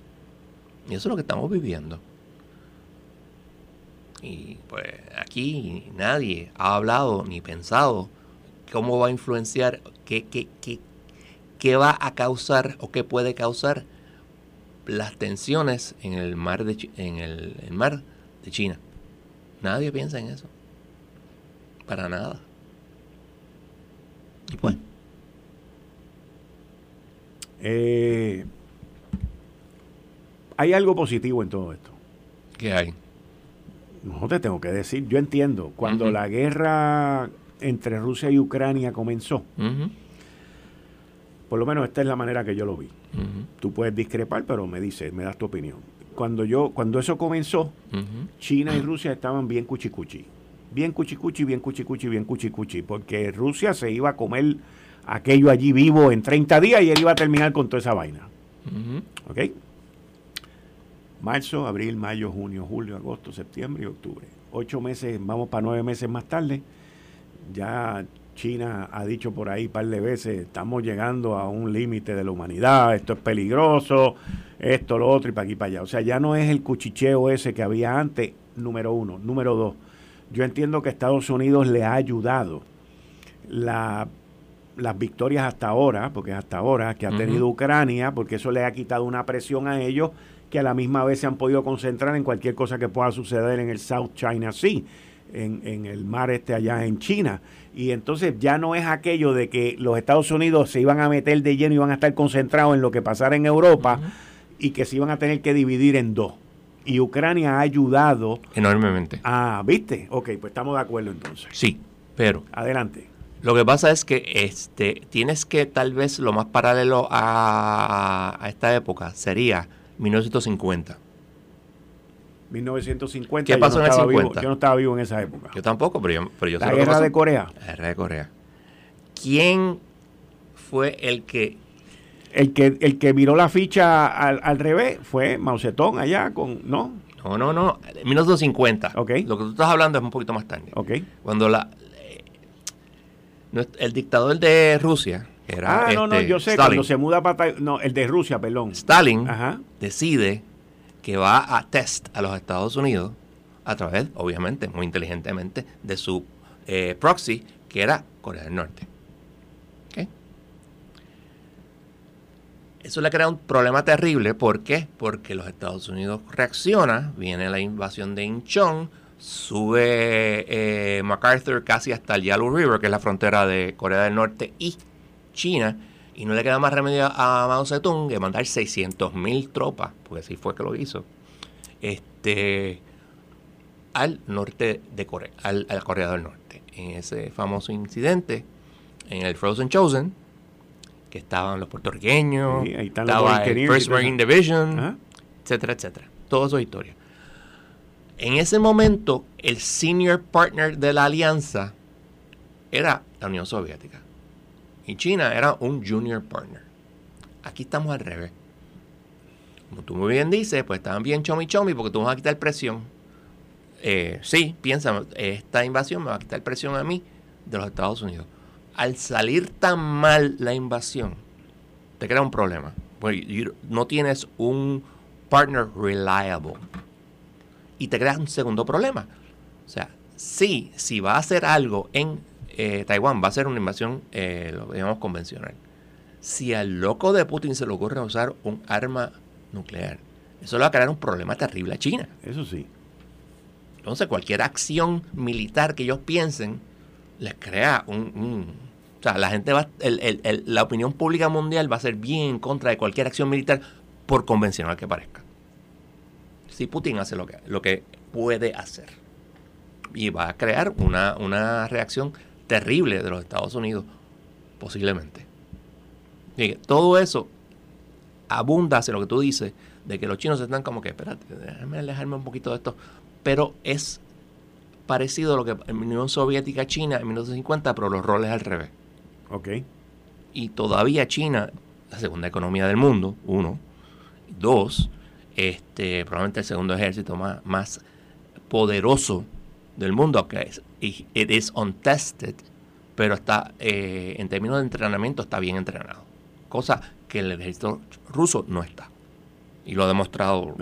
[SPEAKER 4] Y eso es lo que estamos viviendo. Y pues aquí nadie ha hablado ni pensado cómo va a influenciar, qué, qué, qué, qué va a causar o qué puede causar las tensiones en el mar de, en el, el mar de China. Nadie piensa en eso. Para nada. Y pues.
[SPEAKER 2] Eh, hay algo positivo en todo esto.
[SPEAKER 4] ¿Qué hay?
[SPEAKER 2] No te tengo que decir. Yo entiendo. Cuando la guerra entre Rusia y Ucrania comenzó, por lo menos esta es la manera que yo lo vi. Tú puedes discrepar, pero me dices, me das tu opinión. Cuando yo, cuando eso comenzó, China y Rusia estaban bien cuchicuchi. Bien cuchicuchi, bien cuchicuchi, bien cuchicuchi. Porque Rusia se iba a comer aquello allí vivo en 30 días y él iba a terminar con toda esa vaina. ¿Ok? Marzo, abril, mayo, junio, julio, agosto, septiembre y octubre. Ocho meses, vamos para nueve meses más tarde. Ya China ha dicho por ahí un par de veces, estamos llegando a un límite de la humanidad, esto es peligroso, esto, lo otro y para aquí, para allá. O sea, ya no es el cuchicheo ese que había antes, número uno. Número dos, yo entiendo que Estados Unidos le ha ayudado la las victorias hasta ahora, porque hasta ahora que ha tenido Ucrania, porque eso le ha quitado una presión a ellos que a la misma vez se han podido concentrar en cualquier cosa que pueda suceder en el South China Sea, en, el mar este allá en China. Y entonces ya no es aquello de que los Estados Unidos se iban a meter de lleno y iban a estar concentrados en lo que pasara en Europa y que se iban a tener que dividir en dos. Y Ucrania ha ayudado
[SPEAKER 4] enormemente.
[SPEAKER 2] Ah, ¿viste? Ok, pues estamos de acuerdo entonces.
[SPEAKER 4] Sí, pero...
[SPEAKER 2] Adelante.
[SPEAKER 4] Lo que pasa es que este, tienes que tal vez lo más paralelo a, esta época sería 1950.
[SPEAKER 2] 1950.
[SPEAKER 4] ¿Qué pasó en el
[SPEAKER 2] 50? yo no estaba vivo en esa época.
[SPEAKER 4] Yo tampoco, pero yo, pero yo
[SPEAKER 2] La guerra de Corea.
[SPEAKER 4] La guerra de Corea. ¿Quién fue el que
[SPEAKER 2] el que el que viró la ficha al, revés fue Mao Zedong allá con no
[SPEAKER 4] no no no 1950
[SPEAKER 2] okay.
[SPEAKER 4] lo que tú estás hablando es un poquito más tarde
[SPEAKER 2] okay.
[SPEAKER 4] cuando la el dictador de Rusia,
[SPEAKER 2] que era ah, no, no, este, yo sé, cuando se muda para... No, el de Rusia, perdón.
[SPEAKER 4] Stalin decide que va a test a los Estados Unidos a través, obviamente, muy inteligentemente, de su eh, proxy, que era Corea del Norte. Eso le crea un problema terrible. ¿Por qué? Porque los Estados Unidos reacciona, viene la invasión de Incheon, sube eh, MacArthur casi hasta el Yalu River, que es la frontera de Corea del Norte y China, y no le queda más remedio a Mao Zedong que mandar 600.000 tropas, porque así fue que lo hizo, este, al norte de Corea, al, Corea del Norte. En ese famoso incidente, en el Frozen Chosen, que estaban los puertorriqueños, estaba el First Marine Division, etcétera, etcétera. Todo eso es historia. En ese momento, el senior partner de la alianza era la Unión Soviética. Y China era un junior partner. Aquí estamos al revés. Como tú muy bien dices, pues estaban bien chomi chomi porque tú vas a quitar presión. Eh, sí, piensa, esta invasión me va a quitar presión a mí de los Estados Unidos. Al salir tan mal la invasión, te crea un problema. Pues no tienes un partner reliable y te creas un segundo problema. O sea, sí, si va a hacer algo en eh, Taiwán, va a ser una invasión, eh, lo digamos, convencional. Si al loco de Putin se le ocurre usar un arma nuclear, eso le va a crear un problema terrible a China.
[SPEAKER 2] Eso sí.
[SPEAKER 4] Entonces, cualquier acción militar que ellos piensen, les crea un... o sea, la gente va, la opinión pública mundial va a ser bien en contra de cualquier acción militar, por convencional que parezca si Putin hace lo que, lo que puede hacer. Y va a crear una, reacción terrible de los Estados Unidos, posiblemente. Y todo eso abunda hacia lo que tú dices, de que los chinos están como que, espérate, déjame alejarme un poquito de esto. Pero es parecido a lo que en la Unión Soviética China en 1950, pero los roles al revés.
[SPEAKER 2] Ok.
[SPEAKER 4] Y todavía China, la segunda economía del mundo, uno. Dos, este, probablemente el segundo ejército más, más poderoso del mundo, que es it is untested, pero está eh, en términos de entrenamiento está bien entrenado, cosa que el ejército ruso no está y lo ha demostrado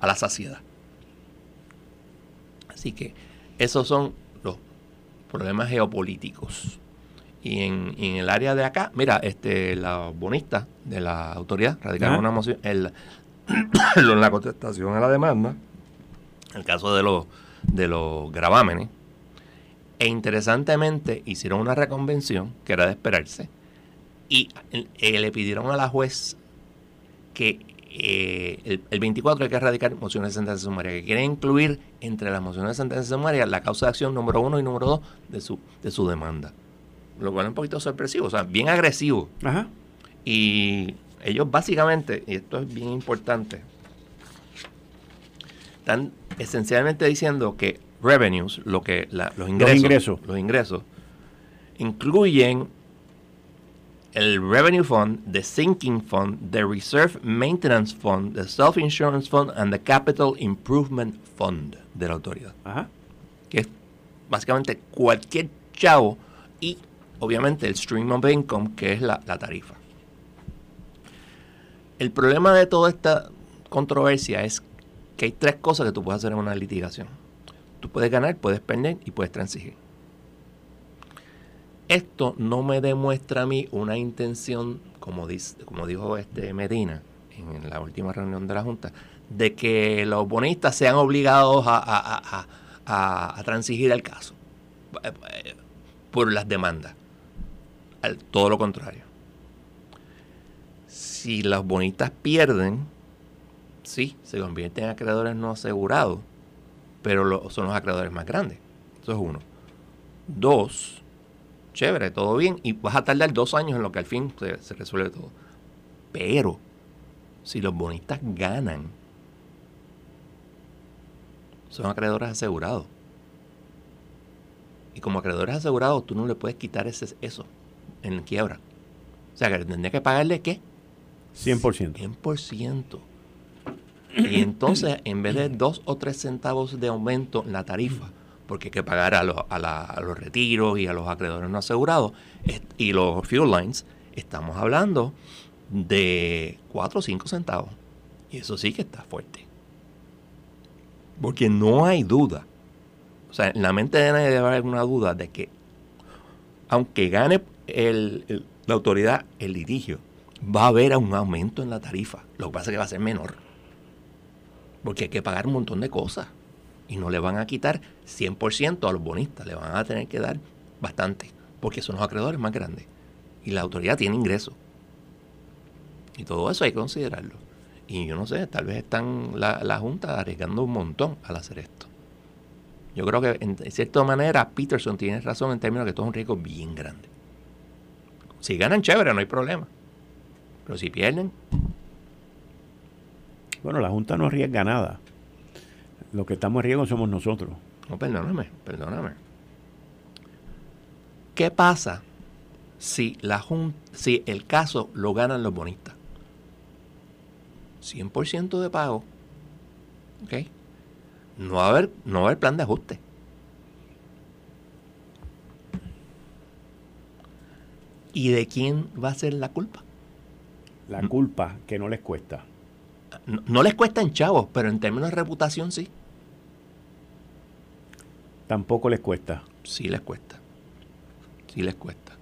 [SPEAKER 4] a la saciedad. Así que esos son los problemas geopolíticos. Y en, el área de acá, mira, este, la bonista de la autoridad radicaron una moción, el, en la contestación a la demanda, el caso de los, de los gravámenes, e interesantemente hicieron una reconvención, que era de esperarse, y eh, le pidieron a la juez que eh, el, 24 hay que erradicar mociones de sentencia sumaria, que quiere incluir entre las mociones de sentencia sumaria la causa de acción número uno y número dos de su, de su demanda. Lo cual es un poquito sorpresivo, o sea, bien agresivo. Ajá. Y ellos básicamente, y esto es bien importante, están esencialmente diciendo que revenues, lo que los, ingresos, los ingresos, incluyen el Revenue Fund, the Sinking Fund, the Reserve Maintenance Fund, the Self-Insurance Fund and the Capital Improvement Fund de la autoridad. Que es básicamente cualquier chavo y obviamente el stream of income, que es la tarifa. El problema de toda esta controversia es que hay tres cosas que tú puedes hacer en una litigación. Tú puedes ganar, puedes perder y puedes transigir. Esto no me demuestra a mí una intención, como, dijo este Medina en la última reunión de la Junta, de que los bonistas sean obligados a, a transigir el caso por las demandas. todo lo contrario si las bonitas pierden, sí, se convierten en acreedores no asegurados, pero son los acreedores más grandes. Eso es uno. Dos, chévere, todo bien, y vas a tardar dos años en lo que al fin se, se resuelve todo. Pero, si los bonistas ganan, son acreedores asegurados. Y como acreedores asegurados, tú no le puedes quitar ese, eso en quiebra. O sea, que tendría que pagarle qué?
[SPEAKER 2] 100%.
[SPEAKER 4] 100%. Y entonces, en vez de dos o tres centavos de aumento en la tarifa, porque hay que pagar a, los retiros y a los acreedores no asegurados y los fuel lines, estamos hablando de 4 o 5 centavos. Y eso sí que está fuerte. Porque no hay duda. O sea, en la mente de nadie debe haber alguna duda de que, aunque gane la autoridad el litigio, va a haber un aumento en la tarifa. Lo que pasa es que va a ser menor. Porque hay que pagar un montón de cosas. Y no le van a quitar 100% a los bonistas. Le van a tener que dar bastante. Porque son los acreedores más grandes. Y la autoridad tiene ingresos. Y todo eso hay que considerarlo. Y yo no sé, tal vez están la, la Junta arriesgando un montón al hacer esto. Yo creo que en cierta manera Peterson tiene razón en términos de que esto es un riesgo bien grande. Si ganan, chévere, no hay problema. Pero si pierden.
[SPEAKER 2] Bueno, la Junta no arriesga nada. Lo que estamos en riesgo somos nosotros.
[SPEAKER 4] No, perdóname, perdóname. ¿Qué pasa si, la si el caso lo ganan los bonistas? 100% de pago. ¿Ok? No va, a haber, no va a haber plan de ajuste. ¿Y de quién va a ser la culpa?
[SPEAKER 2] La culpa que no les cuesta.
[SPEAKER 4] No, les cuesta en chavos, pero en términos de reputación sí.
[SPEAKER 2] Tampoco les cuesta.
[SPEAKER 4] Sí les cuesta. Sí les cuesta.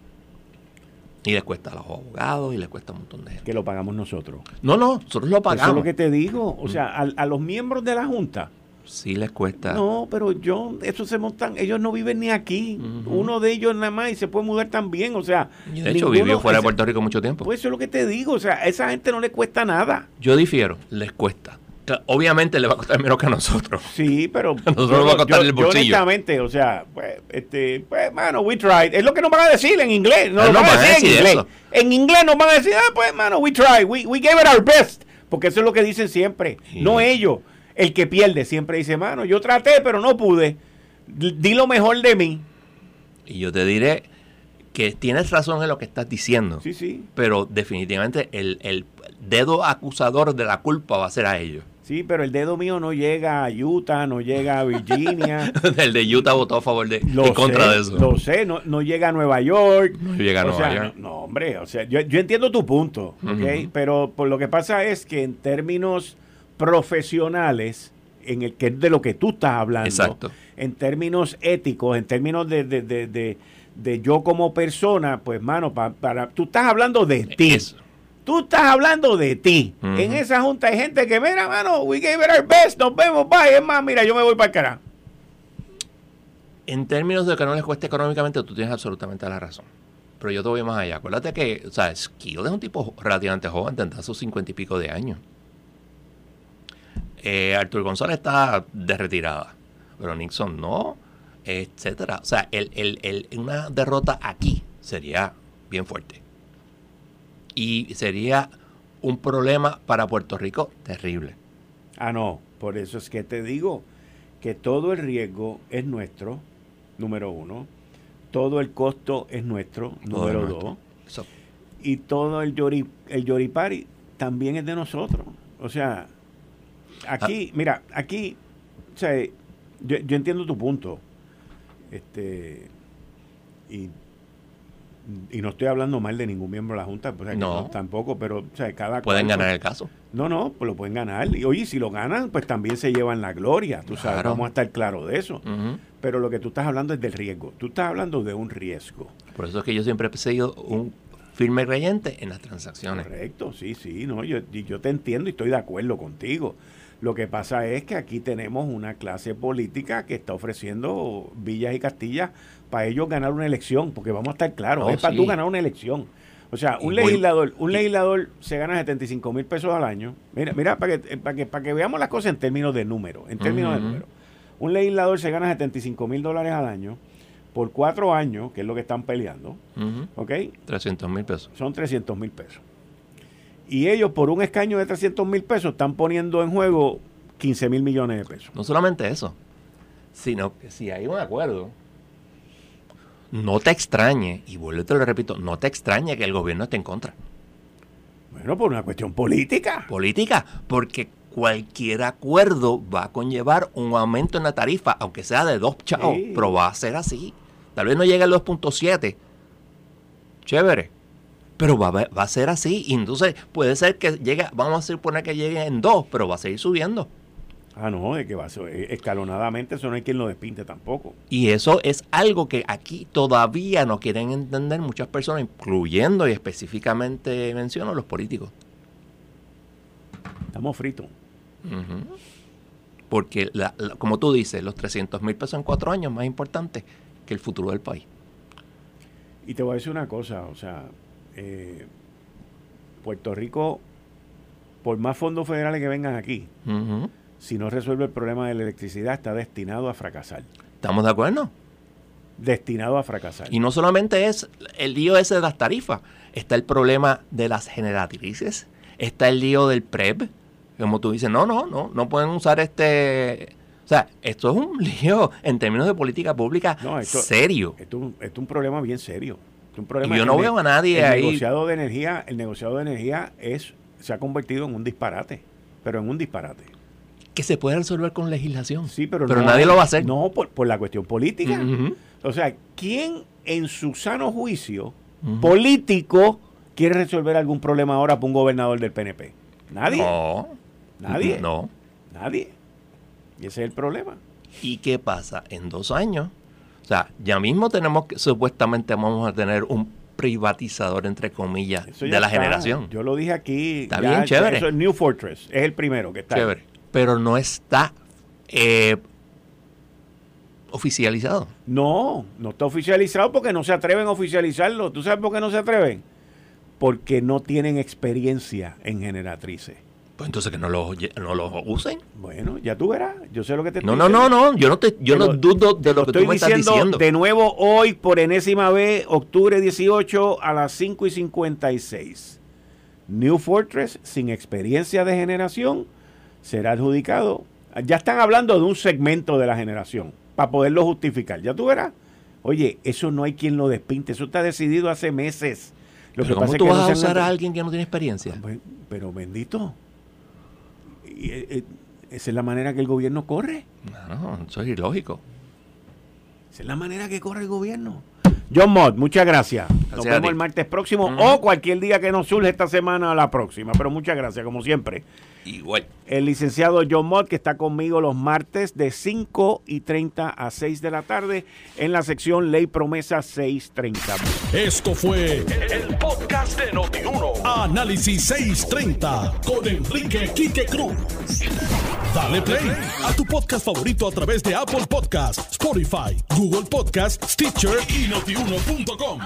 [SPEAKER 4] Y les cuesta a los abogados y les cuesta un montón de gente.
[SPEAKER 2] Que lo pagamos nosotros.
[SPEAKER 4] No, no, nosotros lo pagamos. Eso
[SPEAKER 2] es lo que te digo. O sea, a, a los miembros de la Junta
[SPEAKER 4] Sí les cuesta.
[SPEAKER 2] No, pero yo, esos se montan, ellos no viven ni aquí. Uno de ellos nada más y se puede mudar también, o sea.
[SPEAKER 4] de hecho, vivió fuera de Puerto Rico mucho tiempo.
[SPEAKER 2] Pues eso es lo que te digo, o sea, a esa gente no le cuesta nada.
[SPEAKER 4] Yo difiero, les cuesta. Obviamente le va a costar menos que a nosotros.
[SPEAKER 2] Sí, pero.
[SPEAKER 4] A nosotros nos va a costar el bolsillo.
[SPEAKER 2] honestamente, o sea, pues, este, pues, mano, we tried. Es lo que nos van a decir en inglés. No, van, a decir, en inglés. En inglés nos van a decir, ah, pues, mano, we tried. We, we gave it our best. Porque eso es lo que dicen siempre. No ellos. El que pierde siempre dice, mano, yo traté, pero no pude. Di lo mejor de mí.
[SPEAKER 4] Y yo te diré que tienes razón en lo que estás diciendo.
[SPEAKER 2] Sí, sí.
[SPEAKER 4] Pero definitivamente el, el dedo acusador de la culpa va a ser a ellos.
[SPEAKER 2] Sí, pero el dedo mío no llega a Utah, no llega a Virginia.
[SPEAKER 4] el de Utah votó a favor de en contra de eso.
[SPEAKER 2] Lo sé, no, no, llega a Nueva York.
[SPEAKER 4] No llega a Nueva York.
[SPEAKER 2] No, hombre, o sea, yo, yo entiendo tu punto, ¿ok? Pero por lo que pasa es que en términos profesionales, en el que es de lo que tú estás hablando,
[SPEAKER 4] Exacto.
[SPEAKER 2] en términos éticos, en términos de, de, de, de, yo como persona, pues mano, para, tú estás hablando de ti. Tú estás hablando de ti. En esa junta hay gente que, mira, mano, we gave it our best, nos vemos, bye. Es más, mira, yo me voy para el carajo.
[SPEAKER 4] En términos de que no les cueste económicamente, tú tienes absolutamente la razón. Pero yo te voy más allá. Acuérdate que, o sea, Skid es un tipo relativamente joven, tendrá sus cincuenta y pico de años. Eh, Artur González está de retirada, pero Nixon no, etcétera. O sea, el, una derrota aquí sería bien fuerte. Y sería un problema para Puerto Rico terrible.
[SPEAKER 2] Ah, no, por eso es que te digo que todo el riesgo es nuestro, número uno. Todo el costo es nuestro, número dos. Y todo el, yori, el también es de nosotros. O sea, aquí, mira, aquí, o sea, yo, entiendo tu punto. Este, y, no estoy hablando mal de ningún miembro de la Junta, pues, no. tampoco, pero o sea, cada
[SPEAKER 4] Pueden ganar el caso.
[SPEAKER 2] No, no, pues lo pueden ganar. Y oye, si lo ganan, pues también se llevan la gloria, tú sabes, vamos a estar claros de eso. Pero lo que tú estás hablando es del riesgo. Tú estás hablando de un riesgo.
[SPEAKER 4] Por eso es que yo siempre he seguido un firme creyente en las transacciones.
[SPEAKER 2] Correcto, sí, sí, no, yo, yo te entiendo y estoy de acuerdo contigo. Lo que pasa es que aquí tenemos una clase política que está ofreciendo villas y castillas para ellos ganar una elección, porque vamos a estar claros, es para tú ganar una elección. O sea, un legislador, un legislador se gana 75 mil pesos al año. Mira, mira para que, para que, para que veamos las cosas en términos de número, en términos de número. Un legislador se gana 75 mil dólares al año por cuatro años, que es lo que están peleando. ¿Ok?
[SPEAKER 4] 300 mil pesos.
[SPEAKER 2] Son 300 mil pesos. Y ellos por un escaño de 300 mil pesos están poniendo en juego 15 mil millones de pesos.
[SPEAKER 4] No solamente eso, sino que si hay un acuerdo, no te extrañe, y vuelvo te lo repito, no te extrañe que el gobierno esté en contra.
[SPEAKER 2] Bueno, por una cuestión política.
[SPEAKER 4] Política, porque cualquier acuerdo va a conllevar un aumento en la tarifa, aunque sea de dos chavos, pero va a ser así. Tal vez no llegue al 2.7. Chévere pero va, va, a ser así. Y entonces puede ser que llegue, vamos a suponer que llegue en dos, pero va a seguir subiendo.
[SPEAKER 2] Ah, no, de que va a ser eh, escalonadamente, eso no hay quien lo despinte tampoco.
[SPEAKER 4] Y eso es algo que aquí todavía no quieren entender muchas personas, incluyendo y específicamente menciono los políticos.
[SPEAKER 2] Estamos fritos.
[SPEAKER 4] Porque, como tú dices, los 300 mil pesos en cuatro años es más importante que el futuro del país.
[SPEAKER 2] Y te voy a decir una cosa, o sea, eh, Puerto Rico, por más fondos federales que vengan aquí, si no resuelve el problema de la electricidad, está destinado a fracasar.
[SPEAKER 4] ¿Estamos de acuerdo?
[SPEAKER 2] Destinado a fracasar.
[SPEAKER 4] Y no solamente es el lío ese de las tarifas, está el problema de las generatrices, está el lío del PREP, como tú dices, no, no, no, no pueden usar este... O sea, esto es un lío en términos de política pública serio.
[SPEAKER 2] Esto, es un problema bien serio. un
[SPEAKER 4] problema yo no veo a nadie
[SPEAKER 2] el
[SPEAKER 4] ahí.
[SPEAKER 2] Negociado de energía, el negociado de energía es, se ha convertido en un disparate, pero en un disparate.
[SPEAKER 4] Que se puede resolver con legislación.
[SPEAKER 2] Sí, pero,
[SPEAKER 4] pero nadie lo va a hacer.
[SPEAKER 2] No, por, la cuestión política. O sea, ¿quién en su sano juicio político quiere resolver algún problema ahora para un gobernador del PNP? Nadie.
[SPEAKER 4] No.
[SPEAKER 2] Nadie.
[SPEAKER 4] No.
[SPEAKER 2] Nadie. Y ese es el problema.
[SPEAKER 4] ¿Y qué pasa? En dos años. O sea, ya mismo tenemos que, supuestamente vamos a tener un privatizador, entre comillas, de la generación.
[SPEAKER 2] Yo lo dije aquí.
[SPEAKER 4] Está bien chévere.
[SPEAKER 2] Eso es New Fortress. Es el primero que está.
[SPEAKER 4] Chévere. Pero no está eh, oficializado.
[SPEAKER 2] No, no está oficializado porque no se atreven a oficializarlo. ¿Tú sabes por qué no se atreven? Porque no tienen experiencia en generatrices.
[SPEAKER 4] Pues entonces que no los no usen.
[SPEAKER 2] Bueno, ya tú verás. Yo sé lo que te
[SPEAKER 4] No, no, no, no. Yo no, te, yo no dudo de lo, que tú me estás diciendo.
[SPEAKER 2] De nuevo hoy, por enésima vez, octubre 18 a las 5 y 56. New Fortress, sin experiencia de generación, será adjudicado. Ya están hablando de un segmento de la generación para poderlo justificar. Ya tú verás. Oye, eso no hay quien lo despinte. Eso está decidido hace meses.
[SPEAKER 4] Lo pero ¿cómo tú vas a usar a alguien que no tiene experiencia?
[SPEAKER 2] pero bendito eh, eh, esa es la manera que el gobierno corre.
[SPEAKER 4] No, eso es ilógico.
[SPEAKER 2] Esa es la manera que corre el gobierno. John Mott, muchas gracias. nos vemos el martes próximo o cualquier día que nos surge esta semana la próxima. Pero muchas gracias, como siempre.
[SPEAKER 4] Igual.
[SPEAKER 2] El licenciado John Mott, que está conmigo los martes de 5 y 30 a 6 de la tarde en la sección Ley Promesa 630.
[SPEAKER 1] Esto fue el, podcast de Notiuno. Análisis 630 con Enrique Quique Cruz. Dale play a tu podcast favorito a través de Apple Podcasts, Spotify, Google Podcasts, Stitcher y notiuno.com.